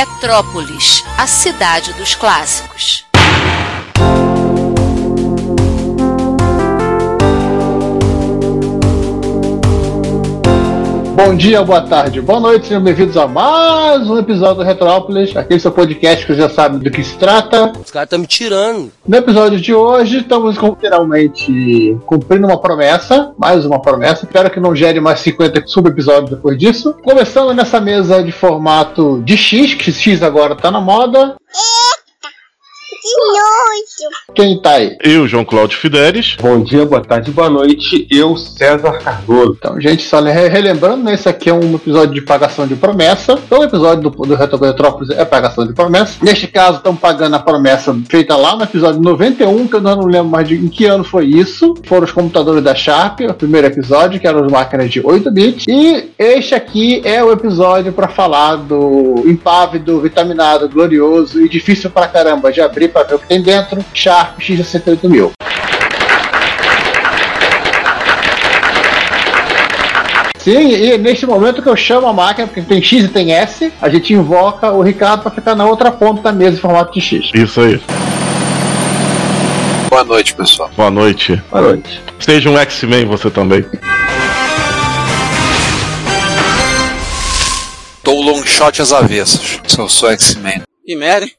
Retrópolis, a cidade dos clássicos. Bom dia, boa tarde, boa noite, sejam bem-vindos a mais um episódio do Retrópolis, aquele seu podcast que já sabe do que se trata. Os caras estão me tirando. No episódio de hoje, estamos literalmente cumprindo uma promessa, mais uma promessa. Espero que não gere mais 50 sub-episódios depois disso. Começando nessa mesa de formato de X, que X agora tá na moda. Que nojo! Quem tá aí? Eu, João Cláudio Fidelis. Bom dia, boa tarde, boa noite. Eu, César Cardoso. Então, gente, só re- relembrando, né, esse aqui é um episódio de pagação de promessa. Todo episódio do, do Retro Retrópolis é pagação de promessa. Neste caso, estamos pagando a promessa feita lá no episódio 91, que eu não lembro mais de em que ano foi isso. Foram os computadores da Sharp, o primeiro episódio, que eram as máquinas de 8 bits. E este aqui é o episódio para falar do impávido, vitaminado, glorioso e difícil pra caramba de abrir para ver o que tem dentro, Sharp X68000. Sim, e neste momento que eu chamo a máquina, porque tem X e tem S, a gente invoca o Ricardo para ficar na outra ponta da mesa em formato de X. Isso aí. Boa noite, pessoal. Boa noite. Boa noite. Seja um X-Men você também. Dou long shot às avessas. Se eu sou X-Men. Que merda, hein?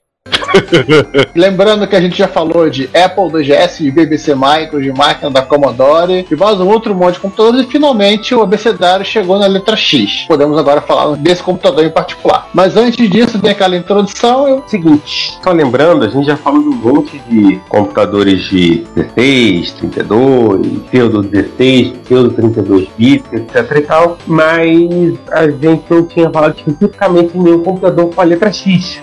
Lembrando que a gente já falou de Apple, do GS, de BBC Micro, de máquina da Commodore e mais um outro monte de computadores e finalmente o abecedário chegou na letra X. Podemos agora falar desse computador em particular. Mas antes disso, tem aquela introdução, eu Seguinte, só lembrando, a gente já falou de um monte de computadores de 16, 32, pseudo 16, pseudo 32 bits, etc e tal, mas a gente não tinha falado especificamente de nenhum computador com a letra X.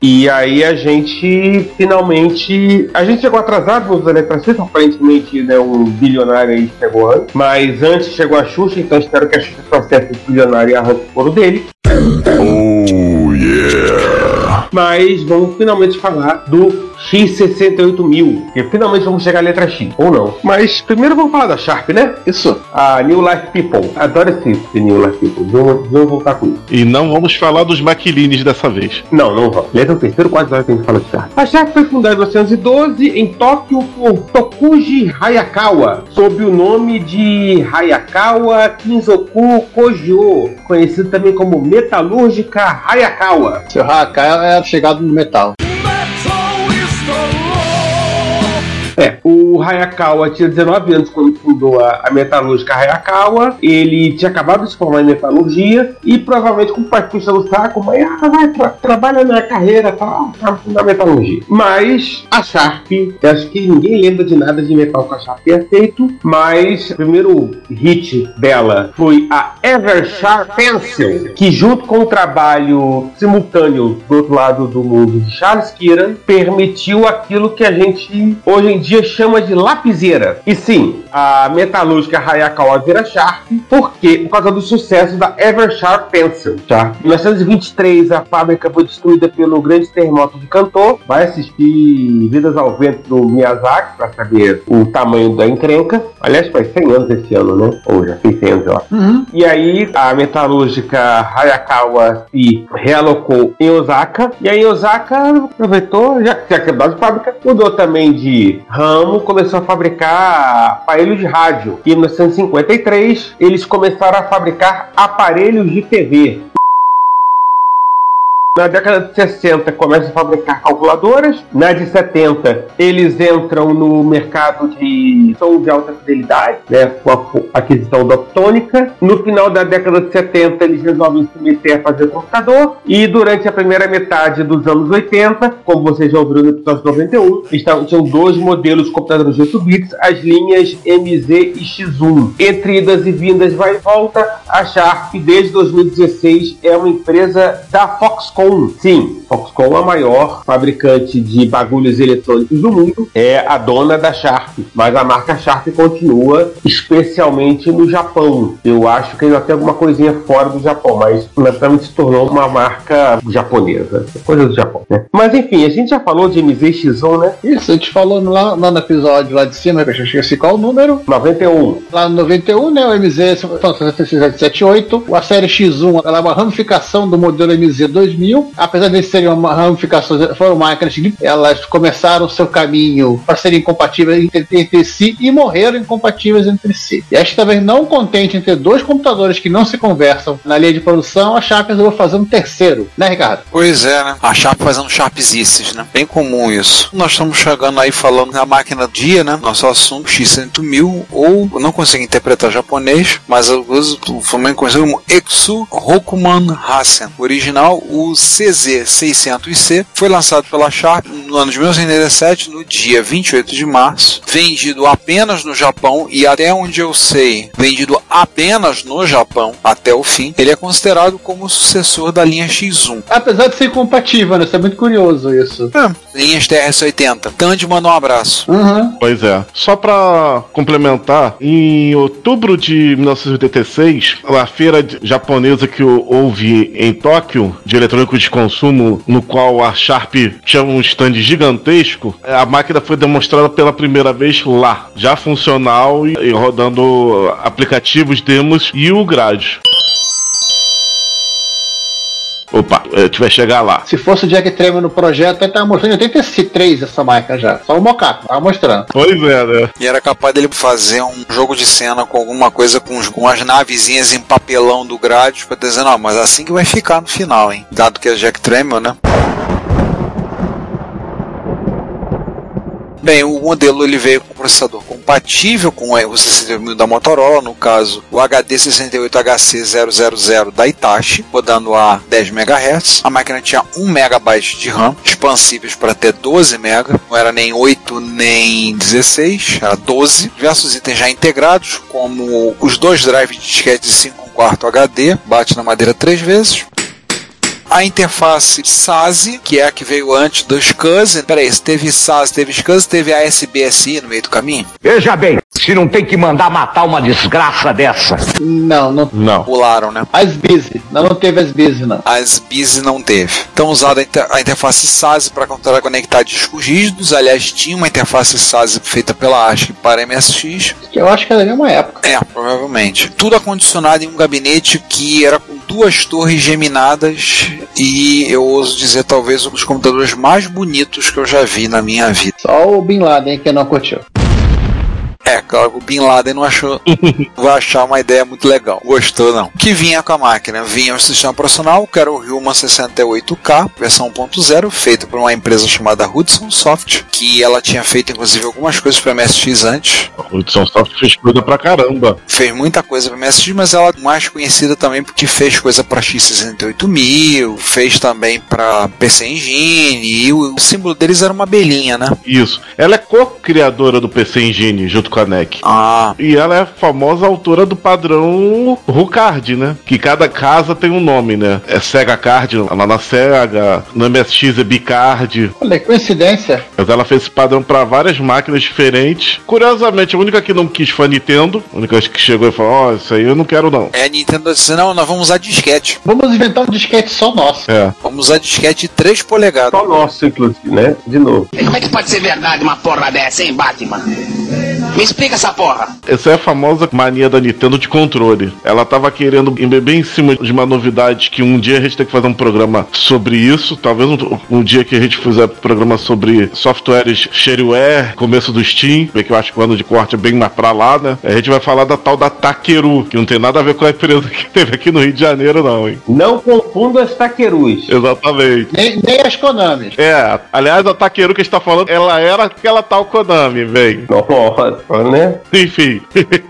E aí a gente finalmente. A gente chegou atrasado nos eletracista, aparentemente né, um bilionário aí chegou antes. Mas antes chegou a Xuxa, então espero que a Xuxa processe esse bilionário e arranque o couro dele. Oh, yeah. Mas vamos finalmente falar do X68000, que finalmente vamos chegar à letra X, ou não. Mas primeiro vamos falar da Sharp, né? isso. A New Life People. Adoro esse esse New Life People. Vamos, vamos voltar com isso. E não vamos falar dos Maquilines dessa vez. Não, não vamos. Letra o terceiro quase hora que a gente fala de Sharp. A Sharp foi fundada em 1912 em Tóquio por Tokuji Hayakawa, sob o nome de Hayakawa Kinzoku Kojio, conhecido também como Metalúrgica Hayakawa. Seu Haka é chegado no metal. É, o Hayakawa tinha 19 anos quando fundou a, a metalúrgica Hayakawa. Ele tinha acabado de se formar em metalurgia e provavelmente com o pai puxando o saco, mas ah, vai, tra trabalha na carreira tá, tá, na metalurgia. Mas a Sharp, acho que ninguém lembra de nada de metal que a Sharp tenha feito, mas o primeiro hit dela foi a Eversharp Pencil, que junto com o trabalho simultâneo do outro lado do mundo de Charles Kieran, permitiu aquilo que a gente hoje em dia chama de lapiseira. E sim, a metalúrgica Hayakawa vira Sharp, porque por causa do sucesso da Eversharp Pencil. Tá? Em 1923, a fábrica foi destruída pelo grande terremoto de Kanto. Vai assistir Vidas ao Vento do Miyazaki para saber o tamanho da encrenca. Aliás, faz 100 anos esse ano, né? Ou já fez 100 anos, eu acho. E aí, a metalúrgica Hayakawa se realocou em Osaka. E aí, Osaka aproveitou, já tinha quebrado a fábrica, mudou também de ramo, começou a fabricar aparelhos de rádio. E em 1953, eles começaram a fabricar aparelhos de TV. Na década de 60 começam a fabricar calculadoras. Na de 70 eles entram no mercado de som de alta fidelidade, né, com aquisição da Optônica. No final da década de 70, eles resolvem se meter a fazer computador. E durante a primeira metade dos anos 80, como vocês já ouviram no episódio 91, estavam, tinham dois modelos de computadores de 8 bits, as linhas MZ e X1. Entre idas e vindas, vai e volta, a Sharp, desde 2016, é uma empresa da Foxconn. Sim, Foxconn é a maior fabricante de bagulhos eletrônicos do mundo, é a dona da Sharp, mas a marca Sharp continua, especialmente no Japão. Eu acho que ainda tem alguma coisinha fora do Japão, mas naturalmente se tornou uma marca japonesa, coisa do Japão, né? Mas enfim, a gente já falou de MZ e X1, né? Isso, a gente falou lá, lá no episódio lá de cima, que eu esqueci qual o número. 91. Lá no 91, né, o MZ são 7778. A série X1 ela é uma ramificação do modelo MZ 2000. Apesar de serem uma ramificação, foram máquinas que elas começaram seu caminho para serem compatíveis entre, entre si e morreram incompatíveis entre si. E acho talvez não contente em ter dois computadores que não se conversam na linha de produção, a Sharp resolveu fazer um terceiro, né, Ricardo? Pois é, né? A Sharp fazendo Sharpzices, né? Bem comum isso. Nós estamos chegando aí falando da máquina dia, né? Nosso assunto X100000, ou não consigo interpretar japonês, mas eu Flamengo conhecido como Exu Rokuman Hasen. O original, o CZ600C, foi lançado pela Sharp no ano de 1987, no dia 28 de março, vendido apenas no Japão e até onde eu sei, vendido apenas no Japão até o fim. Ele é considerado como o sucessor da linha X1. Apesar de ser compatível, né? Isso é muito curioso isso. É, linhas TRS-80. Tandy manda um abraço. Uhum. Pois é. Só pra complementar, em outubro de 1986, a feira japonesa que houve em Tóquio, de eletrônicos de consumo, no qual a Sharp tinha um stand gigantesco, a máquina foi demonstrada pela primeira vez lá, já funcional e, e rodando aplicativos, demos e o grade. Opa, a gente vai chegar lá. Se fosse o Jack Tremor no projeto, ele tava mostrando em 83 essa máquina já. Só o mocap, tava mostrando. Pois é, né? E era capaz dele fazer um jogo de cena com alguma coisa com, os- com as navezinhas em papelão do grade pra dizer, não, mas assim que vai ficar no final, hein? Dado que é Jack Tramiel, né? Bem, o modelo ele veio com processador compatível com o 68000 da Motorola, no caso o HD68HC000 da Hitachi, rodando a 10 MHz. A máquina tinha 1 MB de RAM, expansíveis para até 12 MB, não era nem 8 nem 16, era 12. Diversos itens já integrados, como os dois drives de disquete de 5 quarto HD, bate na madeira três vezes. A interface SASE, que é a que veio antes do SCSI. Peraí, teve SASE, teve SCSI, teve a SBSI no meio do caminho? Veja bem, se não tem que mandar matar uma desgraça dessa. Não, não. Não. Pularam, né? As busy. Não, não teve as busy, não. As BISI não teve. Então, usada a inter- a interface SASE para conectar discos rígidos. Aliás, tinha uma interface SASE feita pela ASCII para MSX. Que eu acho que é da mesma época. É, provavelmente. Tudo acondicionado em um gabinete que era com duas torres geminadas e eu ouso dizer talvez um dos computadores mais bonitos que eu já vi na minha vida. Só o Bin Laden que não curtiu. É, claro, o Bin Laden não achou, vai achar uma ideia muito legal. Gostou não. Que vinha com a máquina? Vinha o sistema operacional, que era o Human 68K, versão 1.0, feito por uma empresa chamada Hudson Soft, que ela tinha feito inclusive algumas coisas para MSX antes. O Hudson Soft fez coisa pra caramba. Fez muita coisa para MSX, mas ela é mais conhecida também porque fez coisa para X68000, fez também para PC Engine, e o, o símbolo deles era uma abelhinha, né? Isso. Ela é co-criadora do PC Engine junto com a NEC. Ah, E ela é a famosa autora do padrão Rucard, né? Que cada casa tem um nome, né? É Sega Card lá na Sega, no MSX é Bicard. Olha, que coincidência. Mas ela fez esse padrão pra várias máquinas diferentes. Curiosamente, a única que não quis foi a Nintendo. A única que chegou e falou: Ó, isso aí eu não quero não. é a Nintendo disse, não, nós vamos usar disquete. Vamos inventar um disquete só nosso. É. Vamos usar disquete de 3 polegadas. Só nosso, inclusive, né? De novo. Como é que pode ser verdade uma porra dessa, hein, Batman? Me explica essa porra. Essa é a famosa mania da Nintendo de controle. Ela tava querendo beber em cima de uma novidade que um dia a gente tem que fazer um programa sobre isso. Talvez um, um dia que a gente fizer um programa sobre softwares shareware, começo do Steam, bem que eu acho que o ano de corte é bem mais pra lá, né? A gente vai falar da tal da Takeru, que não tem nada a ver com a empresa que teve aqui no Rio de Janeiro, não, hein? Não confunda as taquerus. Exatamente. Nem, nem as Konami. É, aliás, a Takeru que a gente tá falando, ela era aquela tal Konami, velho. Nossa, né? Enfim.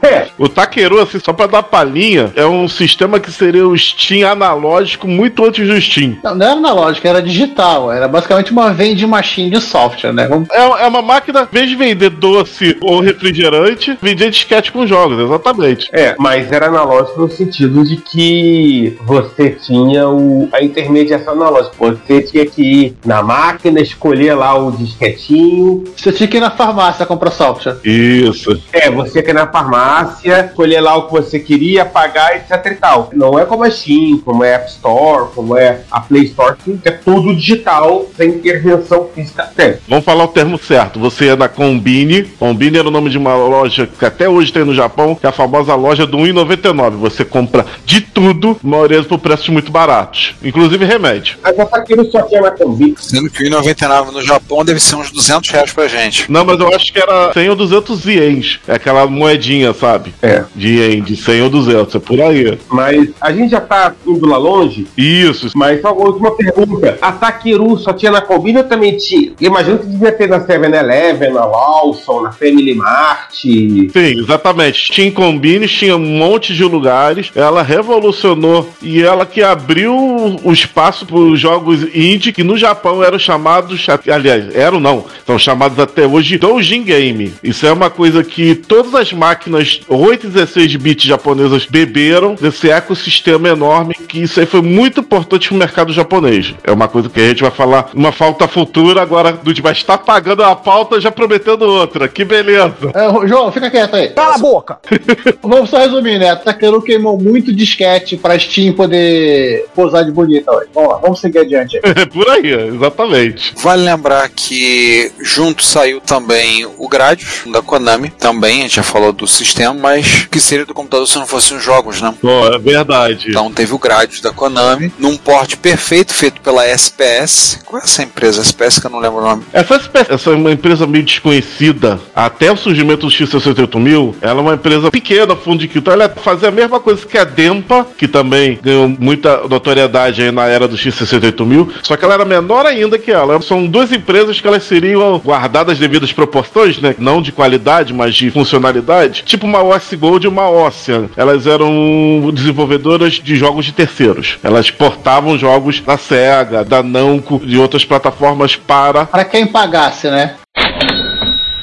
É. o Takeru, assim, só pra dar palhinha, é um sistema que seria o Steam analógico muito antes do Steam. Não, não era analógico, era digital. Era basicamente uma vending machine de software, né? É, é uma máquina, em vez de vender doce ou refrigerante, vendia disquete com jogos, exatamente. É, mas era analógico no sentido de que você tinha o, a intermediação analógica. Você tinha que ir na máquina, escolher lá o disquetinho. Você tinha que ir na farmácia comprar software. Isso. É, você que ir na farmácia, escolher lá o que você queria, pagar, etc e tal. Não é como a Steam, como é a App Store, como é a Play Store, que é tudo digital, sem intervenção física. É, Vamos falar o termo certo. Você ia na Combine. Combine era o nome de uma loja que até hoje tem no Japão, que é a famosa loja do 1,99. Você compra de tudo, maioria por preços muito baratos. Inclusive remédio. mas essa aqui só tinha na Combi. Sendo que o 1,99 no Japão deve ser uns 200 reais pra gente. Não, mas eu acho que era 100 ou 200 ienes. É aquela moedinha, sabe? É. De ien, de 100 ou 200. É por aí. Mas a gente já tá indo lá longe. Isso. Mas só uma última pergunta. A Takeru só tinha na Combine ou também tinha? Imagino que devia ter na 7-Eleven, na Lawson, na Family Mart. Sim, exatamente. Tinha em Combines, tinha um monte de lugares. Ela revolucionou e ela que abriu o espaço para os jogos indie, que no Japão eram chamados, aliás, eram não, são chamados até hoje de Doujin Game. Isso é uma coisa que todas as máquinas 8 e 16 bits japonesas beberam desse ecossistema enorme, que isso aí foi muito importante pro mercado japonês. É uma coisa que a gente vai falar uma falta futura agora, do vai estar pagando a pauta já prometendo outra. Que beleza. É, João, fica quieto aí. Cala a boca! Vamos só resumir, né? A Takeru queimou muito disquete pra Steam poder posar de bonita hoje. Vamos lá, vamos seguir adiante aí. É por aí, exatamente. Vale lembrar que junto saiu também o Gradius da Konami, também, a gente já falou do sistema, mas que seria do computador se não fossem os jogos, né? É verdade. Então teve o Gradius da Konami, num porte perfeito feito pela SPS. Qual é essa empresa? SPS que eu não lembro o nome. Essa, espé- essa é uma empresa meio desconhecida. Até o surgimento do X68000, ela é uma empresa pequena, fundo de quintal. Ela fazia a mesma coisa que a Dempa, que também ganhou muita notoriedade aí na era do X68000. Só que ela era menor ainda que ela. São duas empresas que elas seriam guardadas as devidas proporções, né? Não de qualidade, mas de funcionalidade. Tipo uma OS Gold e uma Ocean. Elas eram desenvolvedoras de jogos de terceiros. Elas portavam jogos da SEGA, da Namco, de outras plataformas para Pra quem pagasse, né?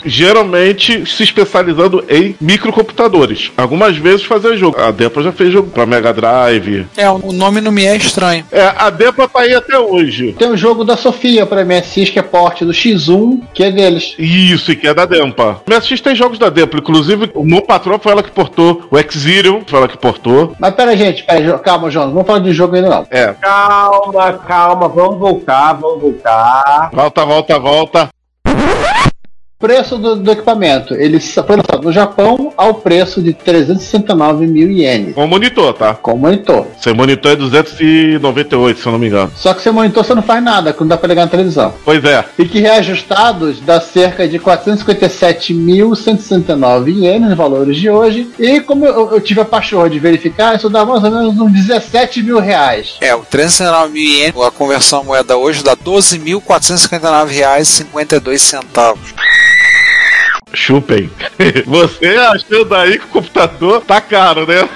Geralmente se especializando em microcomputadores. Algumas vezes fazer jogo. A Depa já fez jogo pra Mega Drive. É, o nome não me é estranho. É, a Depa tá aí até hoje. Tem o jogo da Sofia pra MSX, que é porte do X1, que é deles. Isso, e que é da Dempa. MSX tem jogos da Dempa, inclusive o Mo Patrol foi ela que portou, o X-Zero foi ela que portou. Mas pera, gente, pera, calma, João, não vamos falar de jogo ainda não. É, Calma, calma, vamos voltar, vamos voltar. volta, volta, volta. Preço do, do equipamento, ele foi lançado no Japão ao preço de 369 mil ienes. Com monitor, tá? Com monitor. Seu monitor é 298, se eu não me engano. Só que sem monitor você não faz nada, que não dá pra ligar na televisão. Pois é. E que reajustados dá cerca de 457.169 ienes, nos valores de hoje. E como eu, eu tive a pachorra de verificar, isso dá mais ou menos uns 17 mil reais. É, o 309 mil ienes, a conversão moeda hoje dá R$ 12.459,52. Chupem. Você achando aí que o computador tá caro, né?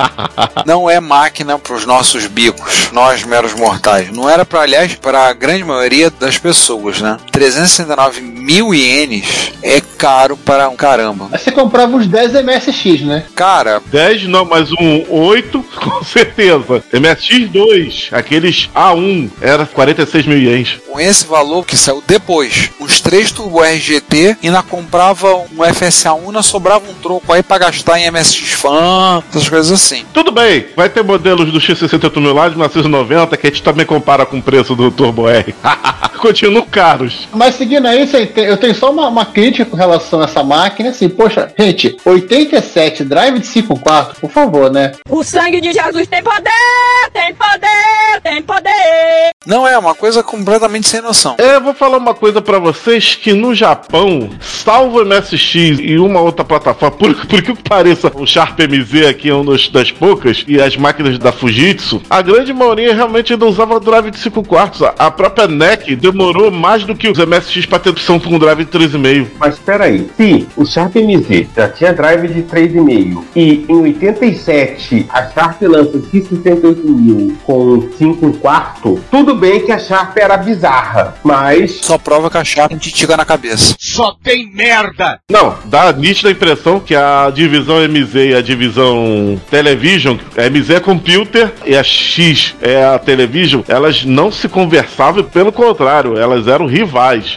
Não é máquina para os nossos bicos, nós meros mortais. Não era para, aliás, para a grande maioria das pessoas, né? 369 mil ienes é caro para um caramba. Você comprava uns 10 MSX, né? Cara, 10 não, mas um 8, com certeza. MSX2, aqueles A1, era 46 mil ienes. com esse valor que saiu depois, uns 3 Turbo RGT, ainda comprava um FSA1, ainda sobrava um troco aí para gastar em MSX Fan, essas coisas assim. Tudo bem, vai ter modelos do X68000 lá de 1990 que a gente também compara com o preço do Turbo R. Continuam caros. Mas seguindo aí, eu tenho só uma, uma crítica com relação a essa máquina. Assim, poxa, gente, 87 drive de 5.4, por favor, né? O sangue de Jesus tem poder, tem poder, tem poder. Não é uma coisa completamente sem noção. É, eu vou falar uma coisa pra vocês que no Japão, salvo MSX e uma outra plataforma, por, por que pareça, o Sharp MZ aqui é uma das poucas, e as máquinas da Fujitsu, a grande maioria realmente não usava drive de 5 quartos. A- A própria NEC demorou mais do que os MSX para ter opção com drive de 3,5. Mas espera aí, se o Sharp MZ já tinha drive de 3,5 e em 87 a Sharp lança o X68000 com 5 quarto, tudo bem que a Sharp era bizarra, mas Só prova que a Sharp te tiga na cabeça. Só tem merda! Não, dá a nítida impressão que a divisão MZ e a divisão Television, a MZ é computer e a X é a Television, elas não se conversavam, pelo contrário, elas eram rivais.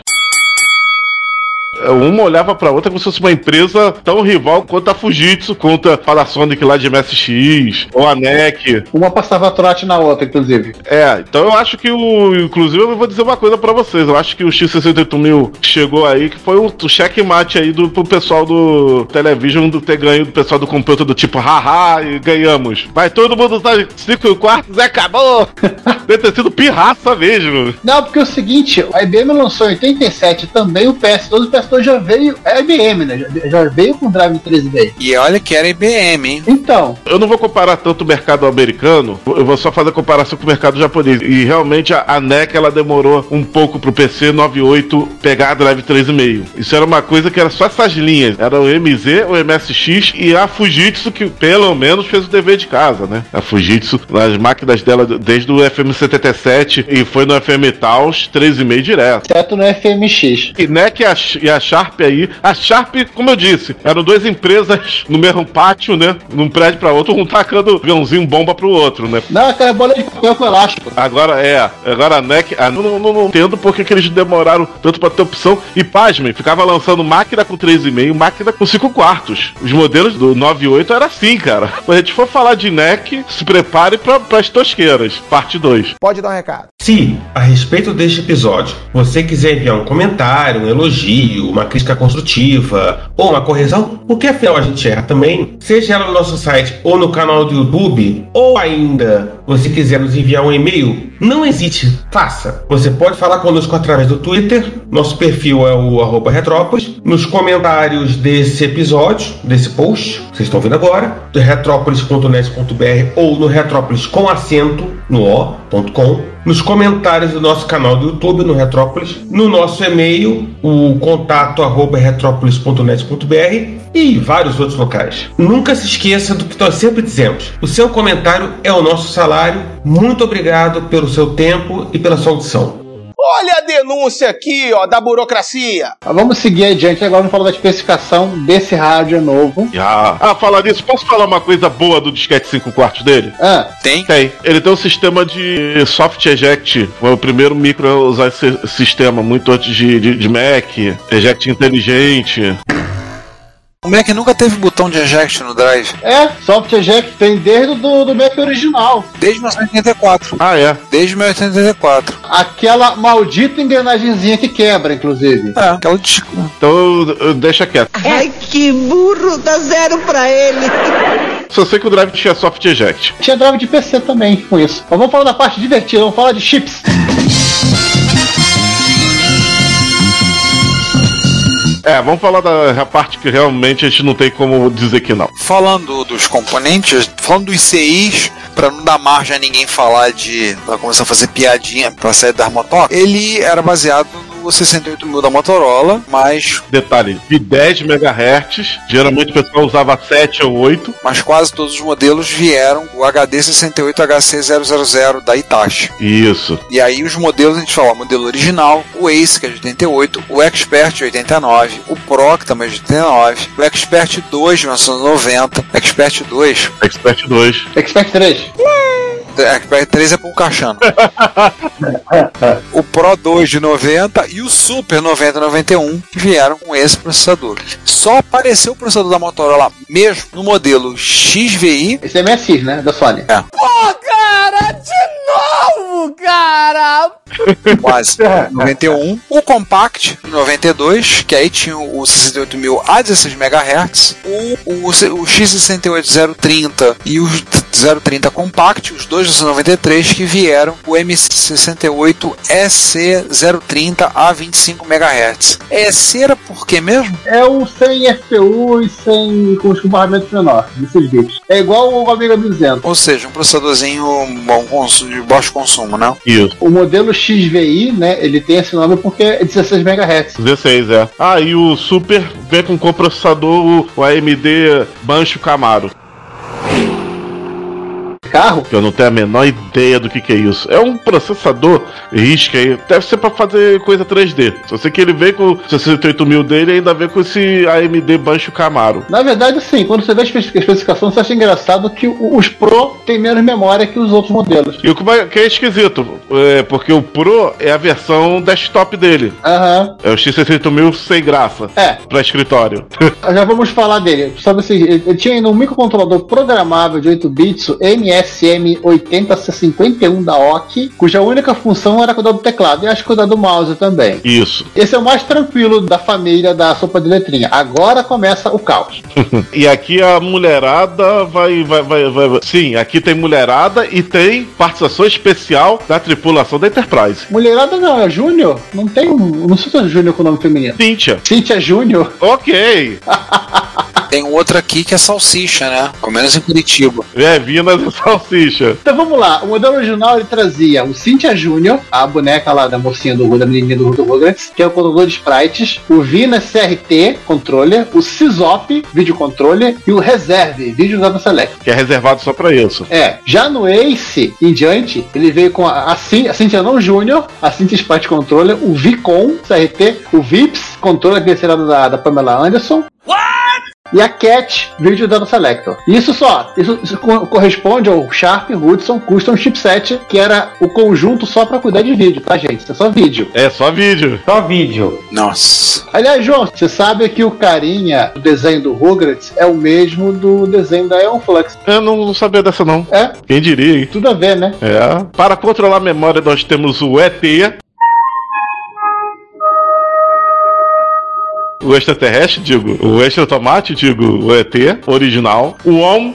Uma olhava pra outra como se fosse uma empresa tão rival quanto a Fujitsu, quanto a Panasonic lá de MSX, ou a NEC. Uma passava trote na outra, inclusive. É, então eu acho que o. Inclusive, eu vou dizer uma coisa pra vocês. Eu acho que o X68000 chegou aí, que foi o, o checkmate aí do pro pessoal do Television do ter ganho do pessoal do computer do tipo, haha, e ganhamos. Vai todo mundo usar 5 quartos e acabou! Deve ter sido pirraça mesmo. Não, porque é o seguinte, a IBM lançou em 87 também o PS2, o PS2 já veio, é IBM, né? Já, já veio com drive 3D. E olha que era IBM, hein? Então, Eu não vou comparar tanto o mercado americano, eu vou só fazer a comparação com o mercado japonês. E realmente a, a NEC ela demorou um pouco pro PC 98 pegar a drive 3,5. Isso era uma coisa que era só essas linhas. Era o MZ, o MSX e a Fujitsu que pelo menos fez o dever de casa, né? A Fujitsu nas máquinas dela desde o FM77 e foi no FM Taos 3,5 direto. exceto no FMX. E NEC e a, e a Sharp aí. A Sharp, como eu disse, eram duas empresas no mesmo pátio, né? Num prédio pra outro, um tacando aviãozinho bomba pro outro, né? Não, aquela bola de papel com elástico. Agora é, agora a NEC, ah, não, não, não entendo porque que eles demoraram tanto pra ter opção. E pasmem, ficava lançando máquina com 3,5, máquina com 5 quartos. Os modelos do 98 era assim, cara. Quando a gente for falar de NEC, se prepare pra, pras tosqueiras, parte 2. Pode dar um recado. Se, a respeito deste episódio, você quiser enviar um comentário, um elogio, uma crítica construtiva ou uma correção, porque afinal a gente erra também, seja ela no nosso site ou no canal do YouTube, ou ainda você quiser nos enviar um e-mail, não hesite, faça. Você pode falar conosco através do Twitter, nosso perfil é o arroba Retrópolis, nos comentários desse episódio, desse post, vocês estão vendo agora, do retrópolis.net.br ou no Retrópolis com acento no o.com, nos comentários do nosso canal do YouTube no Retrópolis, no nosso e-mail, o contato arroba retrópolis.net.br e vários outros locais. Nunca se esqueça do que nós sempre dizemos: o seu comentário é o nosso salário. Muito obrigado pelo seu tempo e pela sua audição. Olha a denúncia aqui, ó, da burocracia. Vamos seguir adiante, agora vamos falar da especificação desse rádio novo. Ah, ah, falar nisso, posso falar uma coisa boa do disquete 5 quartos dele? Ah, Tem? Tem. Ele tem um sistema de soft eject. Foi o primeiro micro a usar esse sistema, muito antes de, de, de Mac. Eject inteligente. O Mac nunca teve botão de eject no drive. é, soft eject tem desde o do, do Mac original. Desde 1984. Ah, é. Desde 1984. Aquela maldita engrenagemzinha que quebra, inclusive. É, aquela de... Então deixa quieto. Ai, que burro, dá zero pra ele. Só sei que o drive tinha soft eject. Tinha drive de PC também com isso. Mas vamos falar da parte divertida, vamos falar de chips. É, vamos falar da parte que realmente a gente não tem como dizer que não. Falando dos componentes, falando dos CIs, pra não dar margem a ninguém falar de. Pra começar a fazer piadinha pra sair da motoca, ele era baseado no 68000 da Motorola, mas, Detalhe, de 10 MHz, geralmente o pessoal usava 7 ou 8. mas quase todos os modelos vieram o HD 68HC000 da Itachi. Isso. E aí os modelos a gente fala, o modelo original, o Ace, que é de 88, o Expert de 89, o Pro, que também é de 89, o Expert 2 de 1990, Expert 2, Expert 2. Expert 3. o Expert 3 é para um caixano. o Pro 2 de 90 e o Super 90 e 91 que vieram com esse processador. Só apareceu o processador da Motorola mesmo no modelo XVI. Esse é MSX, né? Da Sony. É. Pô, cara, de novo, cara. quase 91, o Compact 92, que aí tinha o 68000 a 16 MHz, o, o, o X68030 e o 030 Compact, os dois 293 que vieram, o M68 EC030 a 25 MHz. EC era por quê mesmo? É o sem FPU e sem com os barramentos menores, desses bits. É igual o Amiga 200. Ou seja, um processadorzinho bom consumo, de baixo consumo, né? Isso. O modelo XVI, né, ele tem esse nome porque é 16 MHz. 16, é. Ah, e o Super vem com coprocessador, o, AMD Bancho Camaro. Carro? Eu não tenho a menor ideia do que, que é isso. É um processador RISC aí. Deve ser pra fazer coisa 3D. Só sei que ele vem com 68 mil dele e ainda vem com esse AMD Bancho Camaro. Na verdade, sim, quando você vê a espe- especificação, você acha engraçado que os Pro têm menos memória que os outros modelos. E o que é esquisito, é porque o Pro é a versão desktop dele. Aham. É o X68000 sem graça. É. Pra escritório. Já vamos falar dele. Sabe assim, ele tinha ainda um microcontrolador programável de 8 bits, o MSM8051 da OC, cuja única função era cuidar do teclado e acho que cuidar do mouse também. Isso. Esse é o mais tranquilo da família da sopa de letrinha. Agora começa o caos. e aqui a mulherada vai, vai, vai, vai, Sim, aqui tem mulherada e tem participação especial da tripulação da Enterprise. Mulherada não, é Júnior? Não tem um. Não sei se é Júnior com nome feminino. Cíntia. Cíntia Júnior? Ok. Tem outro aqui que é salsicha, né? Pelo menos em Curitiba. É, Vinas e Salsicha. Então vamos lá, o modelo original ele trazia o Cynthia Júnior, a boneca lá da mocinha do da menininha do Rugrats, que é o controlador de sprites, o Vina CRT controller, o Sysop vídeo controller e o Reserve vídeo data select. Que é reservado só pra isso. É, já no Ace em diante, ele veio com a, a, Cyn- a Cynthia não Júnior, a Cynthia Sprite Controller, o Vicon CRT, o Vips controller que será da, da Pamela Anderson. E a Cat Video Data Selector. Isso só, isso, isso co- corresponde ao Sharp Hudson Custom Chipset, que era o conjunto só para cuidar de vídeo, tá, gente? Isso é só vídeo. É só vídeo. Só vídeo. Nossa. Aliás, João, você sabe que o carinha do desenho do Rugrats é o mesmo do desenho da Aeon Flux. Eu não, não sabia dessa não. É? Quem diria, hein? Tudo a ver, né? É. Para controlar a memória, nós temos o ET. O extraterrestre, digo. O extra tomate, digo. O ET original. O ON.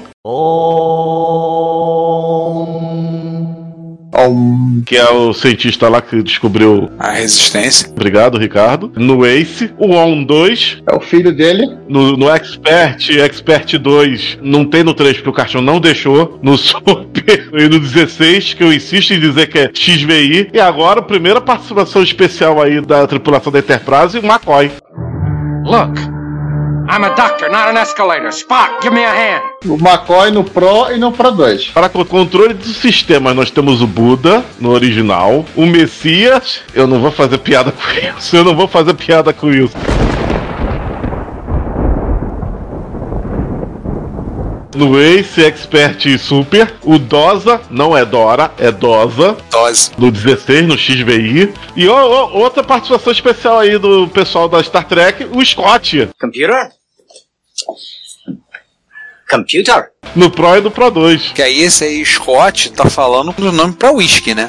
Que é o cientista lá que descobriu a resistência. Obrigado, Ricardo. No Ace, o ON 2. É o filho dele. No, no Expert, Expert 2, não tem no 3 porque o cartão não deixou. No Super e no 16, que eu insisto em dizer que é XVI. E agora, a primeira participação especial aí da tripulação da Enterprise, o McCoy. Look, I'm a doctor, not an escalator. Spock, give me a hand. O McCoy no Pro e no Pro 2. Para o controle do sistema, nós temos o Buda no original, o Messias. Eu não vou fazer piada com isso. Eu não vou fazer piada com isso. No Ace, Expert e Super, o Dosa, não é Dora, é Dosa. Dose. No 16, no XVI. E ó, ó, outra participação especial aí do pessoal da Star Trek, o Scott. Computer? Computer? No Pro e no Pro 2. Que aí esse aí, Scott, tá falando do nome pra whisky, né?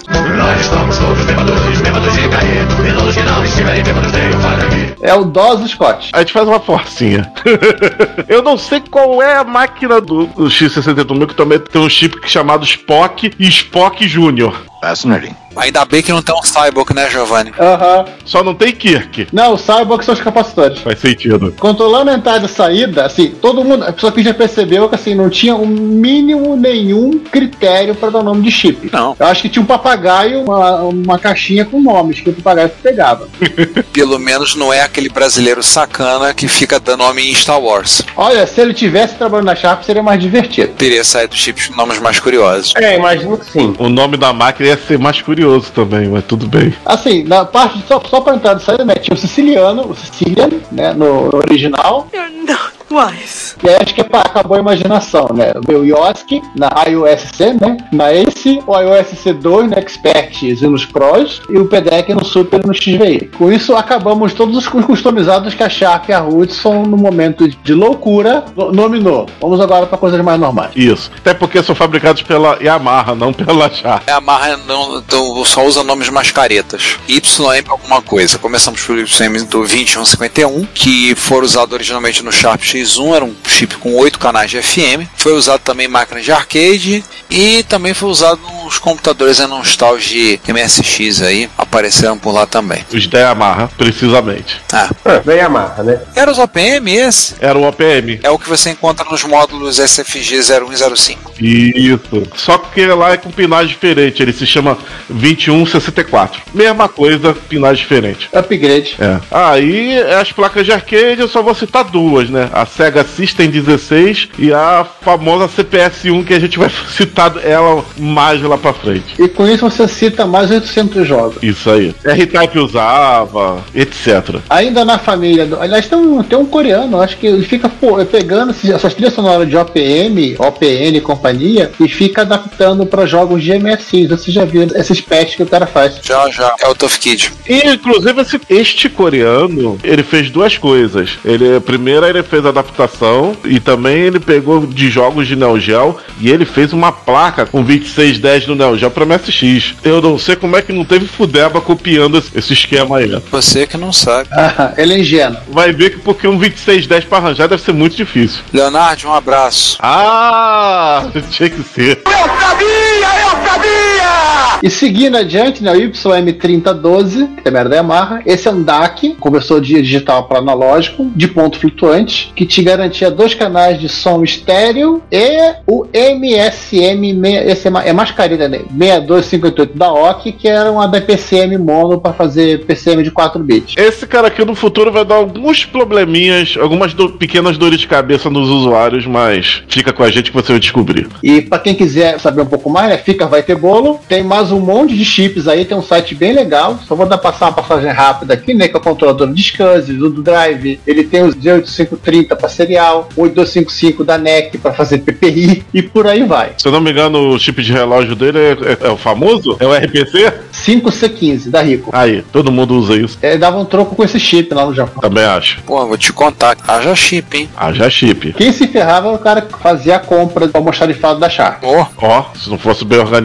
É o DOS Scott. A gente faz uma forcinha. Eu não sei qual é a máquina do, do X68000 que também tem um chip chamado Spock e Spock Júnior. Fascinating. Ainda bem que não tem um Cyborg, né, Giovanni? Aham. Só não tem Kirk. Não, o Cyborg são os capacitores. Faz sentido. Controlando a entrada e saída, assim, todo mundo. A pessoa que já percebeu que assim, não tinha um mínimo nenhum critério para dar nome de chip. Não. Eu acho que tinha um papagaio, uma, uma caixinha com nomes, que o papagaio pegava. Pelo menos não é aquele brasileiro sacana que fica dando nome em Star Wars. Olha, se ele tivesse trabalhando na Sharp, seria mais divertido. Teria saído chips com nomes mais curiosos. É, imagino que sim. O nome da máquina ia ser mais curioso também, mas tudo bem. Assim, na parte só, só para entrada e saída, né? Tinha o siciliano, o Sicilian, né? No, no original. E aí acho que é acabou a imaginação, né? Veio o Yoski na iOSC, né? Na Ace, o iOS C2 no Expert e nos Pros, e o PDEC no Super e no XVI. Com isso, acabamos todos os customizados que a Sharp e a Hudson, no momento de loucura, no- nominou. Vamos agora para coisas mais normais. Isso. Até porque são fabricados pela Yamaha, não pela Sharp. É a marra não, então, só usa nomes mais caretas. YM pra alguma coisa. Começamos pelo YM do 2151, que foi usado originalmente no Sharp X1, era um chip com 8 canais de FM. Foi usado também em máquinas de arcade e também foi usado nos computadores nostalgia MSX aí, apareceram por lá também. Os da Yamaha, precisamente. Ah, Ah, da Yamaha, né? era os OPM esse? Era o OPM. É o que você encontra nos módulos SFG 01 e 05. Isso. Só que lá é com pinagem diferente. Ele se chama 2164. Mesma coisa, pinagem diferente. Upgrade. É. Aí as placas de arcade eu só vou citar duas, né? A Sega System 16 e a famosa CPS-1 que a gente vai citar ela mais lá pra frente. E com isso você cita mais 800 jogos. Isso aí. R-Type usava, etc. Ainda na família do. Aliás, tem um, tem um coreano, acho que ele fica pô, pegando essas trilhas sonoras de OPM, OPN e companhia e fica adaptando para jogos de MSX. Você já viu esses patches que o cara faz? Já, já. É o Tough Kid. E, inclusive, esse, este coreano, ele fez duas coisas. Ele, primeiro, ele fez a adaptação e também ele pegou de jogos de Neo Geo e ele fez uma placa com 2610 do Neo Geo pra MSX. Eu não sei como é que não teve Fudeba copiando esse, esquema aí. Você que não sabe. Ah, ele é ingênuo. Vai ver que porque um 2610 pra arranjar deve ser muito difícil. Leonardo, um abraço. Ah, tinha que ser. Eu sabia, eu sabia! E seguindo adiante, né, o YM3012, que também era da Yamaha. Esse é um DAC, conversor de digital para analógico, de ponto flutuante, que te garantia dois canais de som estéreo e o MSM, esse é é mais carinho, né? 6258 da OC, que era uma da PCM mono para fazer PCM de 4 bits. Esse cara aqui no futuro vai dar alguns probleminhas, algumas do- pequenas dores de cabeça nos usuários, mas fica com a gente que você vai descobrir. E para quem quiser saber um pouco mais, né, fica vai ter bolo. Tem mais um monte de chips aí, tem um site bem legal. Só vou dar passar uma passagem rápida aqui, né, que é o controlador de SCSI, do do Drive. Ele tem os 8530 para serial, 8255 da NEC para fazer PPI e por aí vai. Se eu não me engano, o chip de relógio dele é, é- é o famoso? É o RPC? 5C15 da Rico. Aí, todo mundo usa isso. É, dava um troco com esse chip lá no Japão. Também acho. Pô, vou te contar. Haja chip, hein? Haja chip. Quem se ferrava era o cara que fazia a compra do almoxarifado da Sharp. Ó, Ó, se não fosse bem organizado.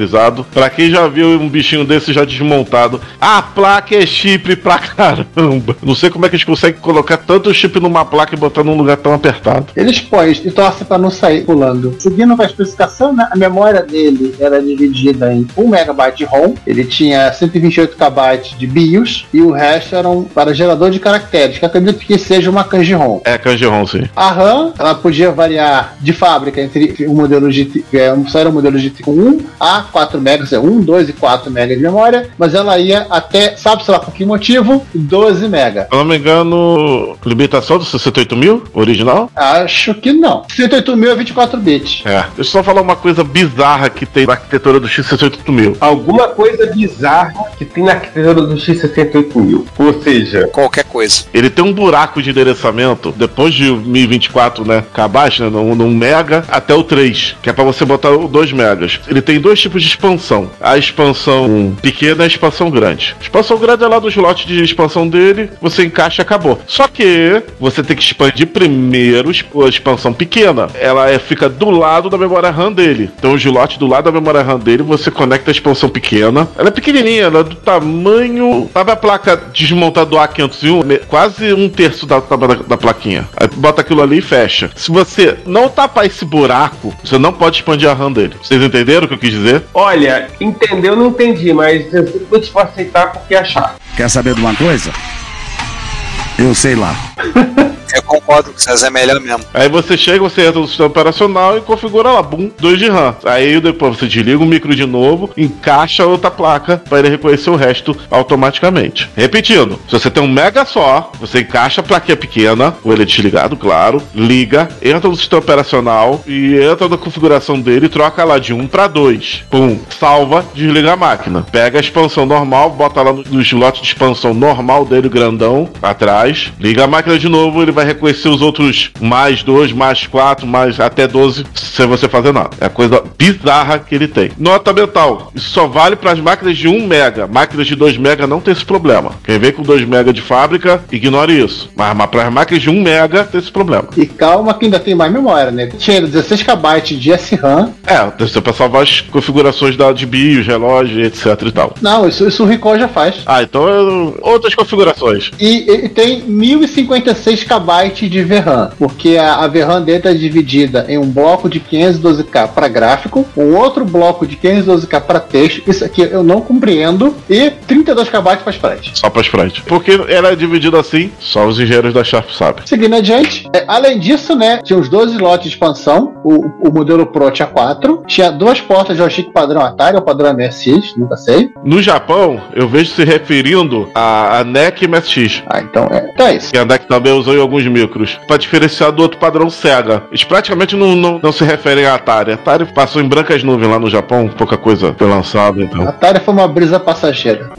Pra quem já viu um bichinho desse já desmontado, a placa é chip pra caramba. Não sei como é que eles conseguem colocar tanto chip numa placa e botar num lugar tão apertado. Eles põem e torcem para não sair pulando. Seguindo com a especificação, né, a memória dele era dividida em 1 MB de ROM, ele tinha 128 KB de BIOS e o resto eram para gerador de caracteres, que acredito que seja uma kanji ROM. É Kanji-ROM, sim. A RAM, ela podia variar de fábrica entre o modelo GT, é, só era o modelo com 1 a 4 MB, 1, 2 e 4 MB de memória, mas ela ia até, sabe-se lá por que motivo, 12 MB. Se eu não me engano, limitação do 68 mil, original? Acho que não. 108 mil é 24 bits. É. Deixa eu só falar uma coisa bizarra que tem na arquitetura do X68 mil. Alguma coisa bizarra que tem na arquitetura do X68000. Ou seja, qualquer coisa. Ele tem um buraco de endereçamento depois de 1024, né? Abaixo, né? No, no mega até o 3, que é pra você botar o 2 megas. Ele tem dois tipos de expansão: a expansão pequena e a expansão grande. A expansão grande é lá do slot de expansão dele, você encaixa e acabou. Só que você tem que expandir primeiro a expansão pequena. Ela é, fica do lado da memória RAM dele. Então o slot do lado da memória RAM dele, você conecta a expansão pequena. Ela é pequenininha, ela é do tamanho. Sabe a placa desmontada do A501? Me- Quase um terço da, da, da plaquinha. Aí bota aquilo ali e fecha. Se você não tapar esse buraco, você não pode expandir a RAM dele. Vocês entenderam o que eu quis dizer? Olha, entendeu? Não entendi, mas eu vou te aceitar porque achar. Quer saber de uma coisa? Eu sei lá. Eu concordo com César, é melhor mesmo. Aí você chega, você entra no sistema operacional e configura lá, bum, 2 de RAM. Aí depois você desliga o micro de novo, encaixa outra placa para ele reconhecer o resto automaticamente. Repetindo, se você tem um mega só, você encaixa a plaquinha pequena, com ele desligado, claro, liga, entra no sistema operacional e entra na configuração dele e troca lá de 1 para 2. Pum, salva, desliga a máquina. Pega a expansão normal, bota lá no slot de expansão normal dele, grandão, atrás, liga a máquina de novo, ele vai reconhecer os outros mais 2, mais 4, mais até 12, sem você fazer nada. É a coisa bizarra que ele tem. Nota mental, isso só vale para as máquinas de 1 mega. Máquinas de 2 mega não tem esse problema. Quem vem com 2 mega de fábrica, ignore isso. Mas, mas para as máquinas de 1 mega tem esse problema. E calma que ainda tem mais memória, né? Tinha 16 KB de SRAM. É, pra salvar as configurações da, de BIOS, relógio, etc e tal. Não, isso, isso o Recall já faz. Ah, então outras configurações. E ele tem 1056 KB KB de VRAM, porque a, a VRAM dele é dividida em um bloco de 512K para gráfico, um outro bloco de 512K para texto, isso aqui eu não compreendo, e 32 KB para sprite. Só pra sprite. Porque era dividido assim, só os engenheiros da Sharp sabem. Seguindo adiante, é, além disso, né, tinha os 12 lotes de expansão, o, o modelo Pro tinha 4, tinha duas portas de joystick padrão Atari ou padrão MSX, nunca sei. No Japão, eu vejo se referindo a, a NEC MSX. Ah, então é, então é isso. Que a NEC também usou em alguns micros. Pra diferenciar do outro padrão Sega. Eles praticamente não, não, não se referem a Atari. Atari passou em brancas nuvens lá no Japão, pouca coisa foi lançada, então. Atari foi uma brisa passageira.